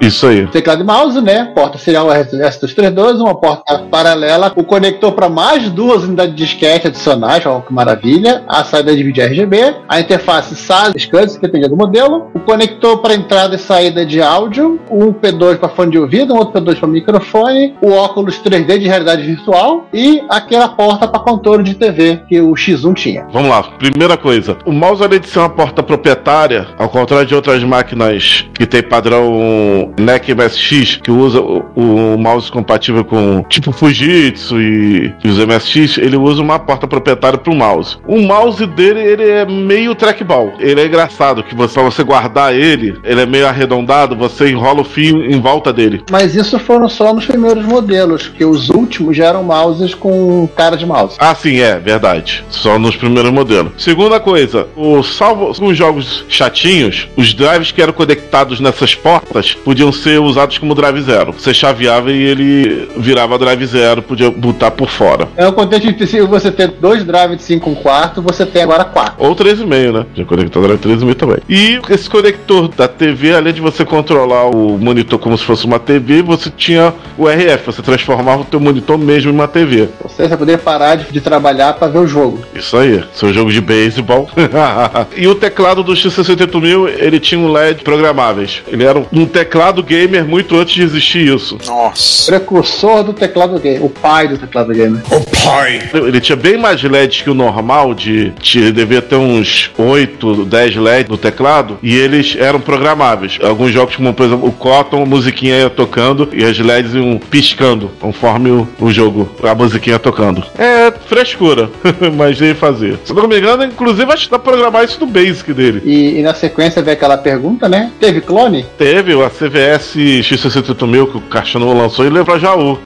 Isso aí. Teclado e mouse, né? Porta serial S232, uma porta paralela, o conector para mais duas unidades de disquete adicionais, ó, que maravilha, a saída de vídeo RGB, a interface SAS, SCSI, que depende do modelo, o conector para entrada e saída de áudio, um P2 para fone de ouvido, um outro P2 para microfone, o óculos 3D de realidade virtual e aquela porta para controle de TV que o X1 tinha. Vamos lá, primeira coisa. O mouse, além de ser uma porta proprietária, ao contrário de outras máquinas que tem padrão NEC MSX, que usa o, o mouse compatível com tipo Fujitsu e, e os MSX, ele usa uma porta proprietária para o mouse. O mouse dele ele é meio trackball. Ele é engraçado que você, pra você guardar ele, ele é meio arredondado, você enrola o fio em volta dele. Mas isso foram só nos primeiros modelos, que os últimos já eram mouses com cara de mouse. Ah, sim, é verdade. Só nos primeiros modelos. Segunda coisa, o salvo os jogos chatinhos, os drives que eram conectados nessas portas podiam ser usados como drive zero. Você chaveava e ele virava drive zero, podia botar por fora. É o contente de se você ter dois drives de 5 quarto, você tem agora 4. Ou 3,5, né? Já conectar drive 3,5 também. E esse conector da TV, além de você controlar o monitor como se fosse uma TV, você tinha o RF, você transformava o teu monitor mesmo em uma TV. Você poderia parar de, de trabalhar para ver o jogo. Isso aí, seu jogo de beisebol. e o teclado do X68000, ele tinha um LED programáveis. Ele era um teclado gamer muito antes de existir isso. Nossa. Precursor do teclado gamer, o pai do teclado gamer. O pai! Ele tinha bem mais LEDs que o normal, de, de devia ter uns 8, 10 LEDs no teclado, e eles eram programáveis. Alguns jogos, como por exemplo o Cotton, a musiquinha ia tocando e as LEDs iam piscando conforme o, o jogo, a musiquinha tocando. É frescura, mas nem fazer. Se não me engano, inclusive acho que dá pra programar isso no Basic dele. E, e na sequência veio aquela pergunta, né? Teve clone? Teve a CVS X68000 que o Caixano lançou e levou pra Jaú.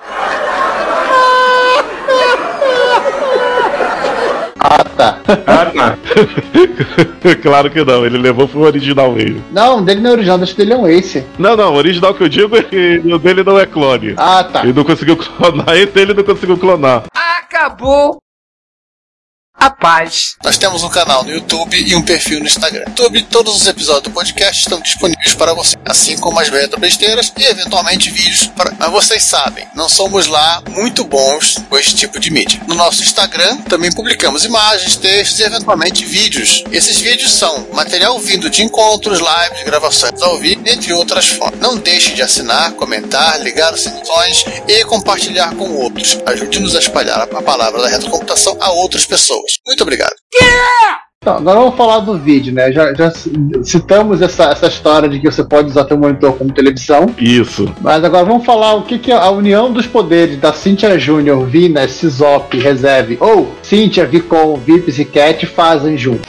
Ah, tá. Ah, tá. claro que não, ele levou pro original mesmo. Não, dele não é original, deixa dele é um Ace. Não, não, o original que eu digo é que o dele não é clone. Ah, tá. Ele não conseguiu clonar, esse ele não conseguiu clonar. Acabou a paz. Nós temos um canal no YouTube e um perfil no Instagram. No YouTube, todos os episódios do podcast estão disponíveis para você, assim como as retro besteiras e eventualmente vídeos. Para... Mas vocês sabem, não somos lá muito bons com esse tipo de mídia. No nosso Instagram também publicamos imagens, textos e eventualmente vídeos. Esses vídeos são material vindo de encontros, lives, gravações ao vivo, entre outras formas. Não deixe de assinar, comentar, ligar os sininhos e compartilhar com outros. Ajude-nos a espalhar a palavra da retrocomputação a outras pessoas. Muito obrigado. Então, agora vamos falar do vídeo, né? Já, já citamos essa, essa história de que você pode usar seu monitor como televisão. Isso. Mas agora vamos falar o que, que a união dos poderes da Cynthia Júnior, Vina, Cisop, Reserve ou Cynthia, Vicon, Vips e Cat fazem junto.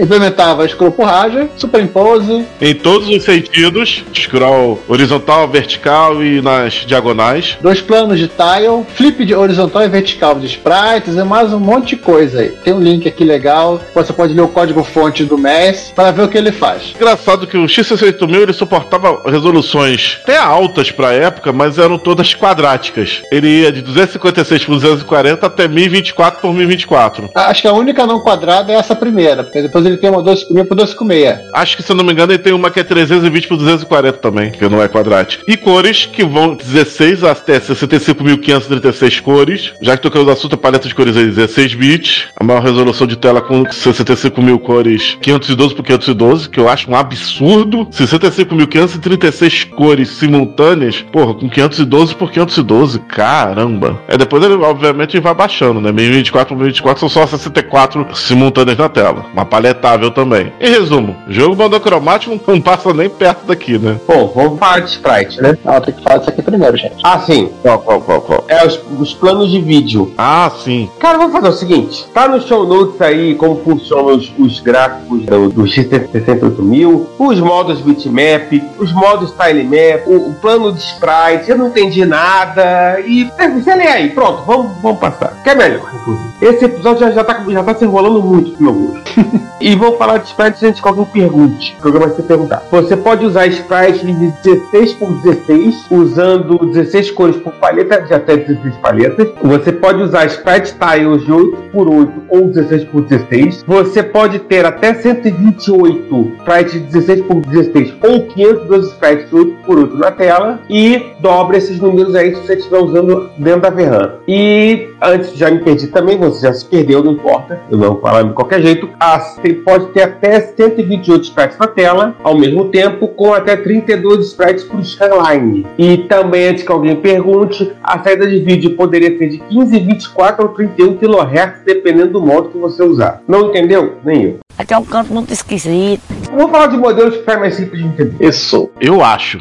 Implementava scroll por raja, superimpose. Em todos os sentidos, scroll horizontal, vertical e nas diagonais. Dois planos de tile, flip de horizontal e vertical de sprites e mais um monte de coisa aí. Tem um link aqui legal, você pode ler o código fonte do MES para ver o que ele faz. Engraçado que o X68000 ele suportava resoluções até altas para a época, mas eram todas quadráticas. Ele ia de 256 por 240 até 1024 por 1024. Acho que a única não quadrada é essa primeira, porque depois ele tem uma 256 por 256. Acho que, se eu não me engano, ele tem uma que é 320 por 240 também, que não é quadrática. E cores que vão 16 até 65.536 cores. Já que tocamos o assunto, a paleta de cores é 16 bits. A maior resolução de tela com 65 mil cores, 512 por 512, que eu acho um absurdo. 65.536 cores simultâneas, porra, com 512 por 512, caramba. É, depois ele, obviamente, vai baixando, né? 1024 por 1024 são só 64 simultâneas na tela. Uma paleta também. Em resumo, jogo monocromático não passa nem perto daqui, né? Bom, vamos falar de sprite, né? Não, tem que falar disso aqui primeiro, gente. Ah, sim. Qual, qual, qual, qual? É os, os planos de vídeo. Ah, sim. Cara, vamos fazer o seguinte: tá no show notes aí como funcionam os, os gráficos do, do X68000, os modos bitmap, os modos tilemap, o, o plano de sprite. Eu não entendi nada. E é, você lê aí, pronto, vamos, vamos passar. Que é melhor, inclusive. Esse episódio já, já, tá, já tá se enrolando muito meu gosto. e vou falar de sprite antes que alguém pergunte. O programa ser perguntar. Você pode usar sprite de 16 por 16, usando 16 cores por paleta, de até 16 paletas. Você pode usar sprite tiles de 8 por 8 ou 16 por 16. Você pode ter até 128 sprites de 16 por 16 ou 512 sprites de 8 por 8 na tela. E dobra esses números aí se você estiver usando dentro da VRAM. E antes já me perdi também, você já se perdeu, não importa. Eu vou falar de qualquer jeito. Ah, pode ter até 128 sprites na tela, ao mesmo tempo, com até 32 sprites para o skyline. E também, antes que alguém pergunte, a saída de vídeo poderia ser de 15, 24 ou 31 kHz, dependendo do modo que você usar. Não entendeu? Nem eu. Aqui é um canto muito esquisito. Vamos falar de modelos que fica mais simples de entender. Isso. Eu acho.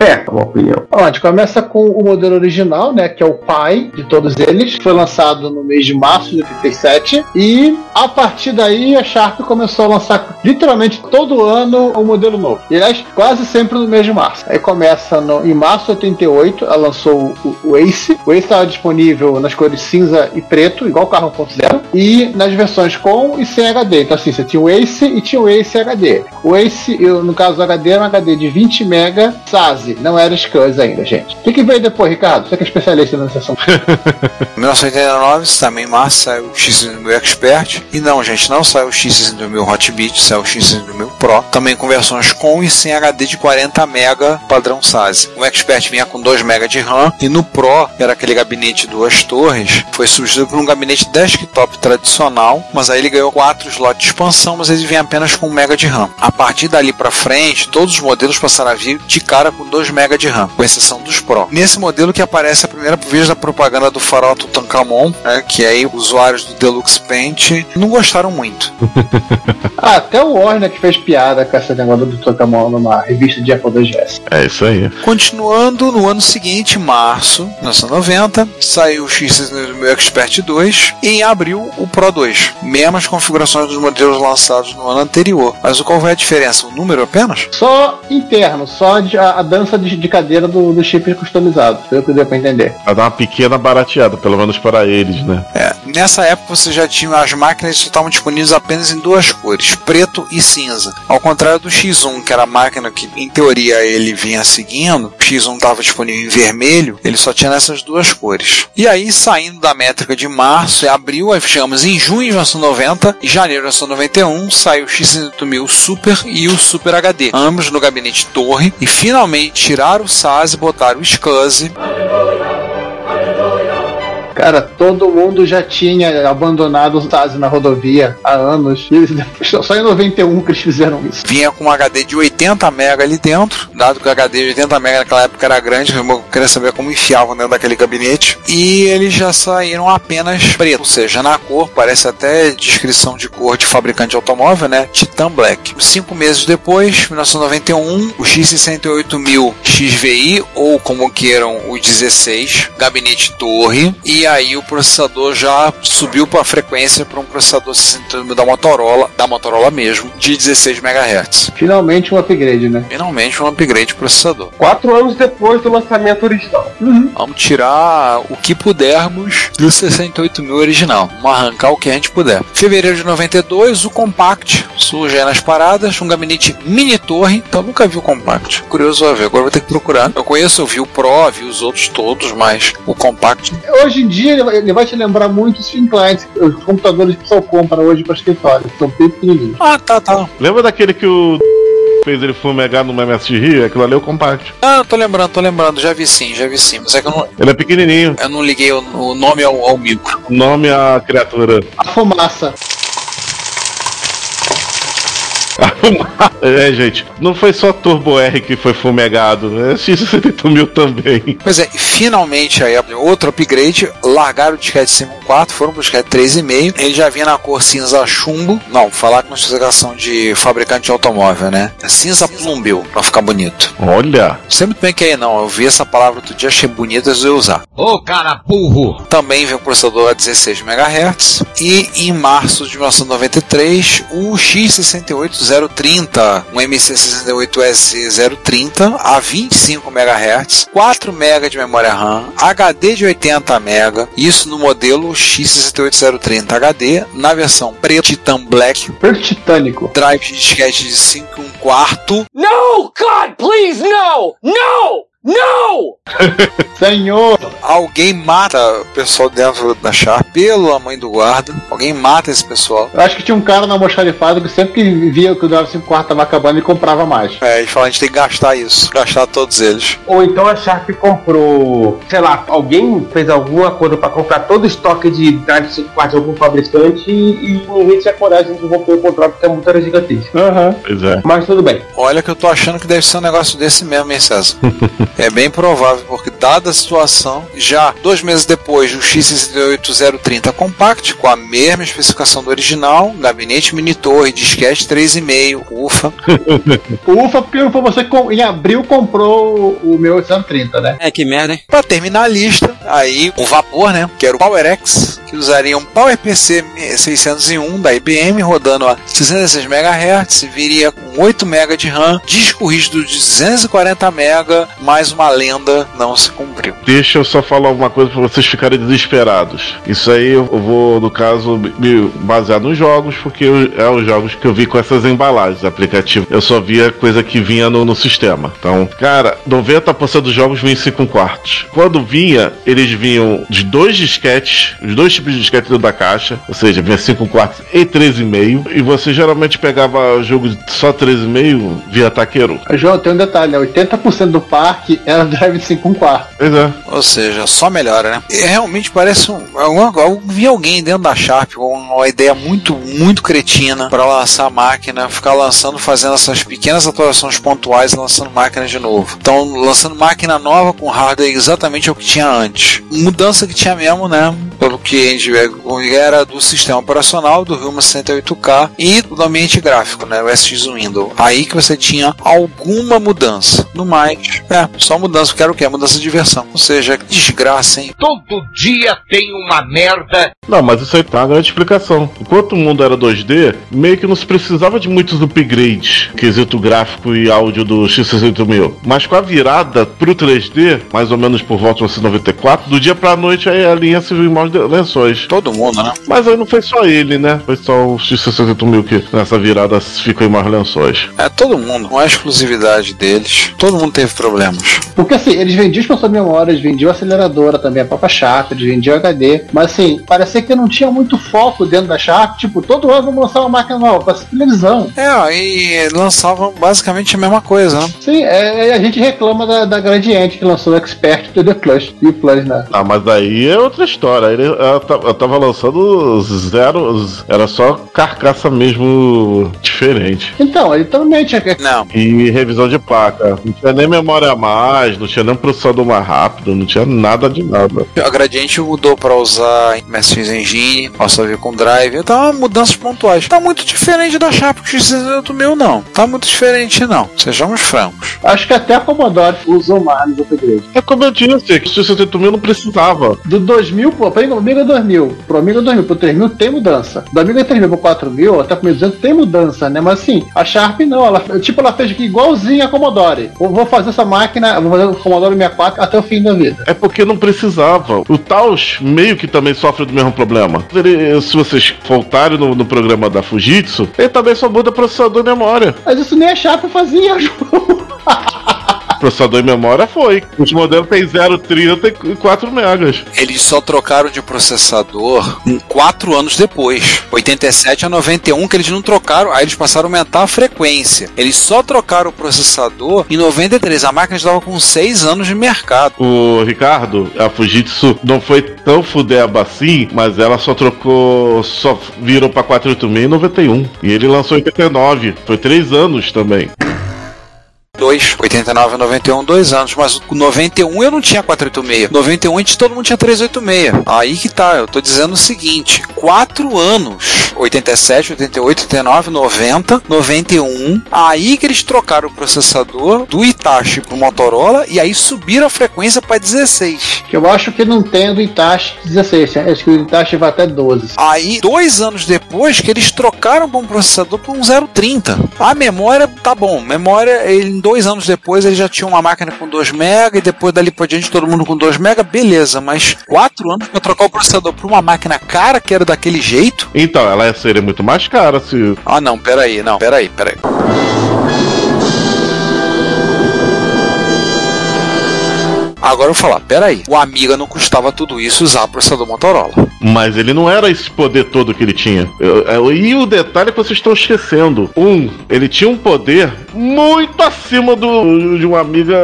é, uma opinião. Bom, a gente começa com o modelo original, né? Que é o pai de todos eles. Foi lançado no mês de março de 87. E a partir daí a Sharp começou a lançar literalmente todo ano um modelo novo. E aliás, quase sempre no mês de março. Aí começa no, em março de 88, ela lançou o, o Ace. O Ace estava disponível nas cores cinza e preto, igual o carro 1.0. E nas versões com e sem HD. Então assim, você tinha o Ace e tinha o Ace HD. O Ace, eu, no caso do HD, era um HD de 20 mega SASE. Não era SCSI ainda, gente. O que, veio depois, Ricardo? Você que é especialista nessa assunto. 1989, também março, saiu o X6000 Expert. E não, gente, não saiu o X6000 Hotbit, saiu o X6000 Pro. Também com versões com e sem HD de 40 MB padrão SASE. O Expert vinha com 2 MB de RAM. E no Pro, era aquele gabinete duas torres, foi substituído por um gabinete desktop tradicional. Mas aí ele ganhou 4 slots de expansão, mas ele vinha apenas com 1 MB de RAM. A partir dali para frente, todos os modelos passaram a vir de cara com 2 MB de RAM, com exceção dos Pro. Nesse modelo que aparece a primeira vez na propaganda do farol Tutankhamon, né, que aí usuários do Deluxe Paint não gostaram muito. ah, até o Warner que fez piada com essa negócio do Tutankhamon numa revista de Apple 2GS. É isso aí. Continuando, no ano seguinte, março de 1990, saiu o X6000 Expert 2 e em abril o Pro 2. Mesmas configurações dos modelos lançados no ano anterior. Mas qual foi a diferença? O número apenas? Só interno, só de, a, a, dança de, de cadeira do, do chip customizado. Foi o que deu pra entender. Vai dar uma pequena barateada, pelo menos para eles, né? É, nessa época você já tinha as máquinas que estavam disponíveis apenas em duas cores, preto e cinza. Ao contrário do X1, que era a máquina que em teoria ele vinha seguindo, o X1 estava disponível em vermelho, ele só tinha nessas duas cores. E aí, saindo da métrica de março e abril, aí chegamos em junho de 1990 e janeiro de 1991 saiu o X6000 Super e o Super HD, ambos no gabinete torre, e finalmente tiraram o SAS e botaram o SCSI. Cara, todo mundo já tinha abandonado o SAS na rodovia há anos. Só em 91 que eles fizeram isso. Vinha com um HD de 80 MB ali dentro, dado que o HD de 80 MB naquela época era grande, eu queria saber como enfiavam dentro daquele gabinete. E eles já saíram apenas preto, ou seja, na cor, parece até descrição de cor de fabricante de automóvel, né? Titan Black. Cinco meses depois, 1991, o X68000 XVI, ou como queiram, o 16, gabinete torre, e aí o processador já subiu para a frequência para um processador 60 da Motorola, da Motorola mesmo, de 16 MHz. Finalmente um upgrade, né? Finalmente um upgrade de processador. Quatro anos depois do lançamento original. Uhum. Vamos tirar o que pudermos do 68 original. Vamos arrancar o que a gente puder. Fevereiro de 92, o Compact surge aí nas paradas, um gabinete mini torre. Então nunca vi o Compact. Curioso a ver, agora vou ter que procurar. Eu conheço, eu vi o Pro, vi os outros todos, mas o Compact. Hoje em dia ele vai, ele vai te lembrar muito os Thin Clients, os computadores que o pessoal compra hoje para escritório. São bem pequenininhos. Ah, tá, tá. Lembra daquele que o fez ele fumegar no MSX Rio? Aquilo ali é o Compact. Ah, tô lembrando, tô lembrando. Já vi sim, já vi sim. Mas é que eu não. Ele é pequenininho. Eu não liguei o, o nome ao, ao micro. O nome à criatura. A fumaça. É, gente, não foi só Turbo R que foi fumegado, né? X68 mil também. Pois é, finalmente aí outro upgrade, largaram o disquete 5.4, foram pro disquete 3.5, ele já vinha na cor cinza chumbo, não, falar com notificação de fabricante de automóvel, né? Cinza plúmbio, pra ficar bonito. Olha! Sei muito bem que aí não, eu vi essa palavra outro dia, achei bonita, eu usar. Ô cara burro! Também veio o processador a 16 MHz e em março de 1993 o X68030, um MC68S030 a 25 MHz, 4 MB de memória RAM, HD de 80 MB, isso no modelo X68030 HD, na versão preto Titan Black, preto titânico, drive de disquete de 5 1 quarto. No, God, please, no! No! No! Senhor! Alguém mata o pessoal dentro da Sharp, pelo mãe do guarda. Alguém mata esse pessoal. Eu acho que tinha um cara na almoxarifado que sempre que via que o Drive 5 quarto tava acabando, ele comprava mais. É, ele fala, a gente tem que gastar isso, gastar todos eles. Ou então a Sharp comprou, sei lá, alguém fez algum acordo para comprar todo o estoque de Drive 5 quarto de algum fabricante e, e ninguém tinha coragem de romper o contrato porque a multa era gigantesca. Uhum. Pois é. Mas tudo bem. Olha que eu tô achando que deve ser um negócio desse mesmo, hein, César? é bem provável, porque dada a situação, já dois meses depois, o X68030 Compact, com a mesma especificação do original, gabinete mini torre, disquete 3,5, UFA. UFA, porque não foi você que em abril comprou o meu 830, né? É, que merda, hein? Pra terminar a lista, aí o vapor, né? Que era o PowerX, que usaria um PowerPC 601 da IBM, rodando a 66 MHz, viria com 8 MB de RAM, disco rígido de 240 MB, mais uma lenda não se cumpriu. Deixa eu só falar uma coisa para vocês ficarem desesperados. Isso aí eu vou, no caso, me basear nos jogos, porque eu, é os jogos que eu vi com essas embalagens, aplicativo. Eu só via coisa que vinha no, no sistema. Então, cara, 90% dos jogos em 5 quartos. Quando vinha, eles vinham de dois disquetes, os dois tipos de disquete dentro da caixa, ou seja, vinha 5 quartos e 3,5. E você geralmente pegava jogo de só 3,5 via taqueiro. João, tem um detalhe, né? 80% do parque era drive 5 um quarto. Pois é. Ou seja, só melhora, né? E realmente parece um. Alguma, eu vi alguém dentro da Sharp com uma ideia muito, muito cretina para lançar a máquina, ficar lançando, fazendo essas pequenas atualizações pontuais e lançando máquina de novo. Então, lançando máquina nova com hardware exatamente o que tinha antes. Mudança que tinha mesmo, né? Pelo que vê, era do sistema operacional, do Vilma 68K e do ambiente gráfico, né? O SX Windows. Aí que você tinha alguma mudança. No mais, é, só mudança, era o que? Mudança de diversão. Ou seja, desgraça, hein? Todo dia tem uma merda. Não, mas isso aí tá uma grande explicação. Enquanto o mundo era 2D, meio que não se precisava de muitos upgrades, quesito gráfico e áudio do X68000. Mas com a virada pro 3D, mais ou menos por volta de 1994, do dia pra noite aí a linha se viu em maus lençóis. Todo mundo, né? Mas aí não foi só ele, né? Foi só o X68000 que nessa virada ficou em maus lençóis. É todo mundo, não é exclusividade deles. Todo mundo teve problemas. Porque assim, eles vendiam expansão de memória, eles vendiam aceleradora também, a própria Sharp, eles vendiam HD. Mas assim, parecia que não tinha muito foco dentro da Sharp. Tipo, todo ano vamos lançar uma máquina nova pra televisão. É, e lançavam basicamente a mesma coisa, né? Sim, é, a gente reclama da, da Gradiente que lançou o Expert e o The Plus. E o Plus, né? Ah, mas daí é outra história. Ele, ela, ela tava lançando zero. Era só carcaça mesmo diferente. Então, ele também tinha. Não. E revisão de placa. Não tinha nem memória a mais, não tinha nem processador mais rápido, não tinha nada de nada. A Gradiente mudou para usar MSX Engine, passou a vir com Drive. Então, mudanças pontuais. Tá muito diferente da Sharp X68000, não. Tá muito diferente, não. Sejamos francos. Acho que até a Commodore usou mais nos upgrades. É como eu disse, que o X68000 não precisava. Do 2000 pro Amiga 2000, pro Amiga 2000 pro 3000 tem mudança. Do Amiga 3000 pro 4000 até pro 1200 tem mudança, né? Mas assim, a Sharp não. Ela, tipo, ela fez aqui igualzinho a Commodore. Eu vou fazer essa máquina, vou fazer o Commodore 64 até o fim da vida. É porque não precisava. O Taos meio que também sofre do mesmo problema. Ele, se vocês voltarem no, no, programa da Fujitsu, ele também só muda processador e memória. Mas isso nem a Sharp fazia, João. Processador e memória foi. Os modelos tem 0,30 e 4 megas. Eles só trocaram de processador em 4 anos depois. 87 a 91 que eles não trocaram, aí eles passaram a aumentar a frequência. Eles só trocaram o processador em 93. A máquina estava com 6 anos de mercado. O Ricardo, a Fujitsu não foi tão fudeba assim, mas ela só trocou, só virou pra 486 em 91. E ele lançou em 89. Foi 3 anos também. 2, 89 a 91, 2 anos, mas com 91 eu não tinha 486. 91 a gente, todo mundo tinha 386. Aí que tá, eu tô dizendo o seguinte: 4 anos, 87, 88, 89, 90, 91. Aí que eles trocaram o processador do Itachi pro Motorola e aí subiram a frequência para 16. Que eu acho que não tem do Itachi 16, né? acho que o Itachi vai até 12. Aí, dois anos depois, que eles trocaram o processador para um 030. A memória, tá bom, memória, ele, dois anos depois, ele já tinha uma máquina com 2 MB, e depois dali por diante todo mundo com 2 MB, beleza, mas quatro anos para trocar o processador para uma máquina cara que era daquele jeito? Então, ela seria muito mais cara se. Ah, não, peraí, não, peraí, peraí. Agora eu vou falar, peraí, o Amiga não custava tudo isso usar processador Motorola. Mas ele não era esse poder todo que ele tinha. E o detalhe que vocês estão esquecendo: um, ele tinha um poder muito acima do de uma amiga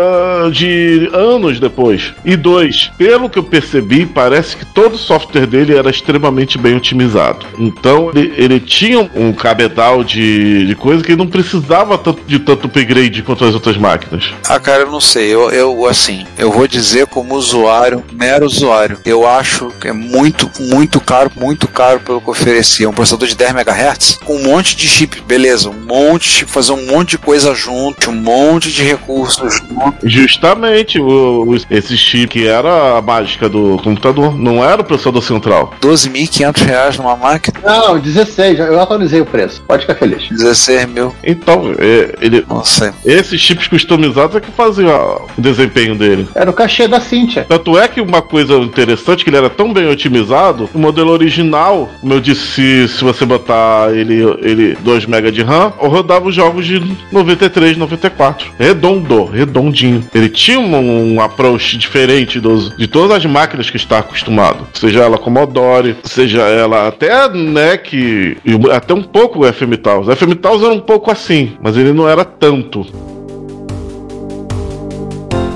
de anos depois. E dois, pelo que eu percebi, parece que todo o software dele era extremamente bem otimizado. Então ele, ele tinha um cabedal de, de coisa que ele não precisava tanto, de tanto upgrade quanto as outras máquinas. Ah, cara, eu não sei. Eu, eu assim, eu vou dizer como usuário, mero usuário, eu acho que é muito, muito caro, muito caro pelo que oferecia. Um processador de 10 MHz com um monte de chip, beleza, um monte de chip, fazer um monte de coisa junto, um monte de recursos junto. Justamente, o, o- esse chip que era a mágica do computador, não era o processador central. 12.500 reais numa máquina, Não, 16, eu atualizei o preço. Pode ficar feliz. 16 mil. Então, é, ele, Não sei. esses chips customizados é que faziam o desempenho dele. Era o cachê da Cintia. Tanto é que uma coisa interessante que ele era tão bem otimizado, o modelo original, como eu disse, se, você botar ele, ele 2 MB de RAM, rodava os jogos de 93, 94. Redondo, redondinho. Ele tinha um, um approach diferente dos, de todas as máquinas que está acostumado. Seja ela Commodore, seja ela até NEC, e até um pouco o FM Taos. O FM Taos era um pouco assim, mas ele não era tanto.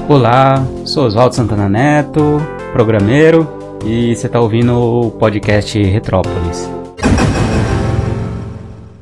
Olá, sou Oswaldo Santana Neto, programeiro, e você está ouvindo o podcast Retrópolis.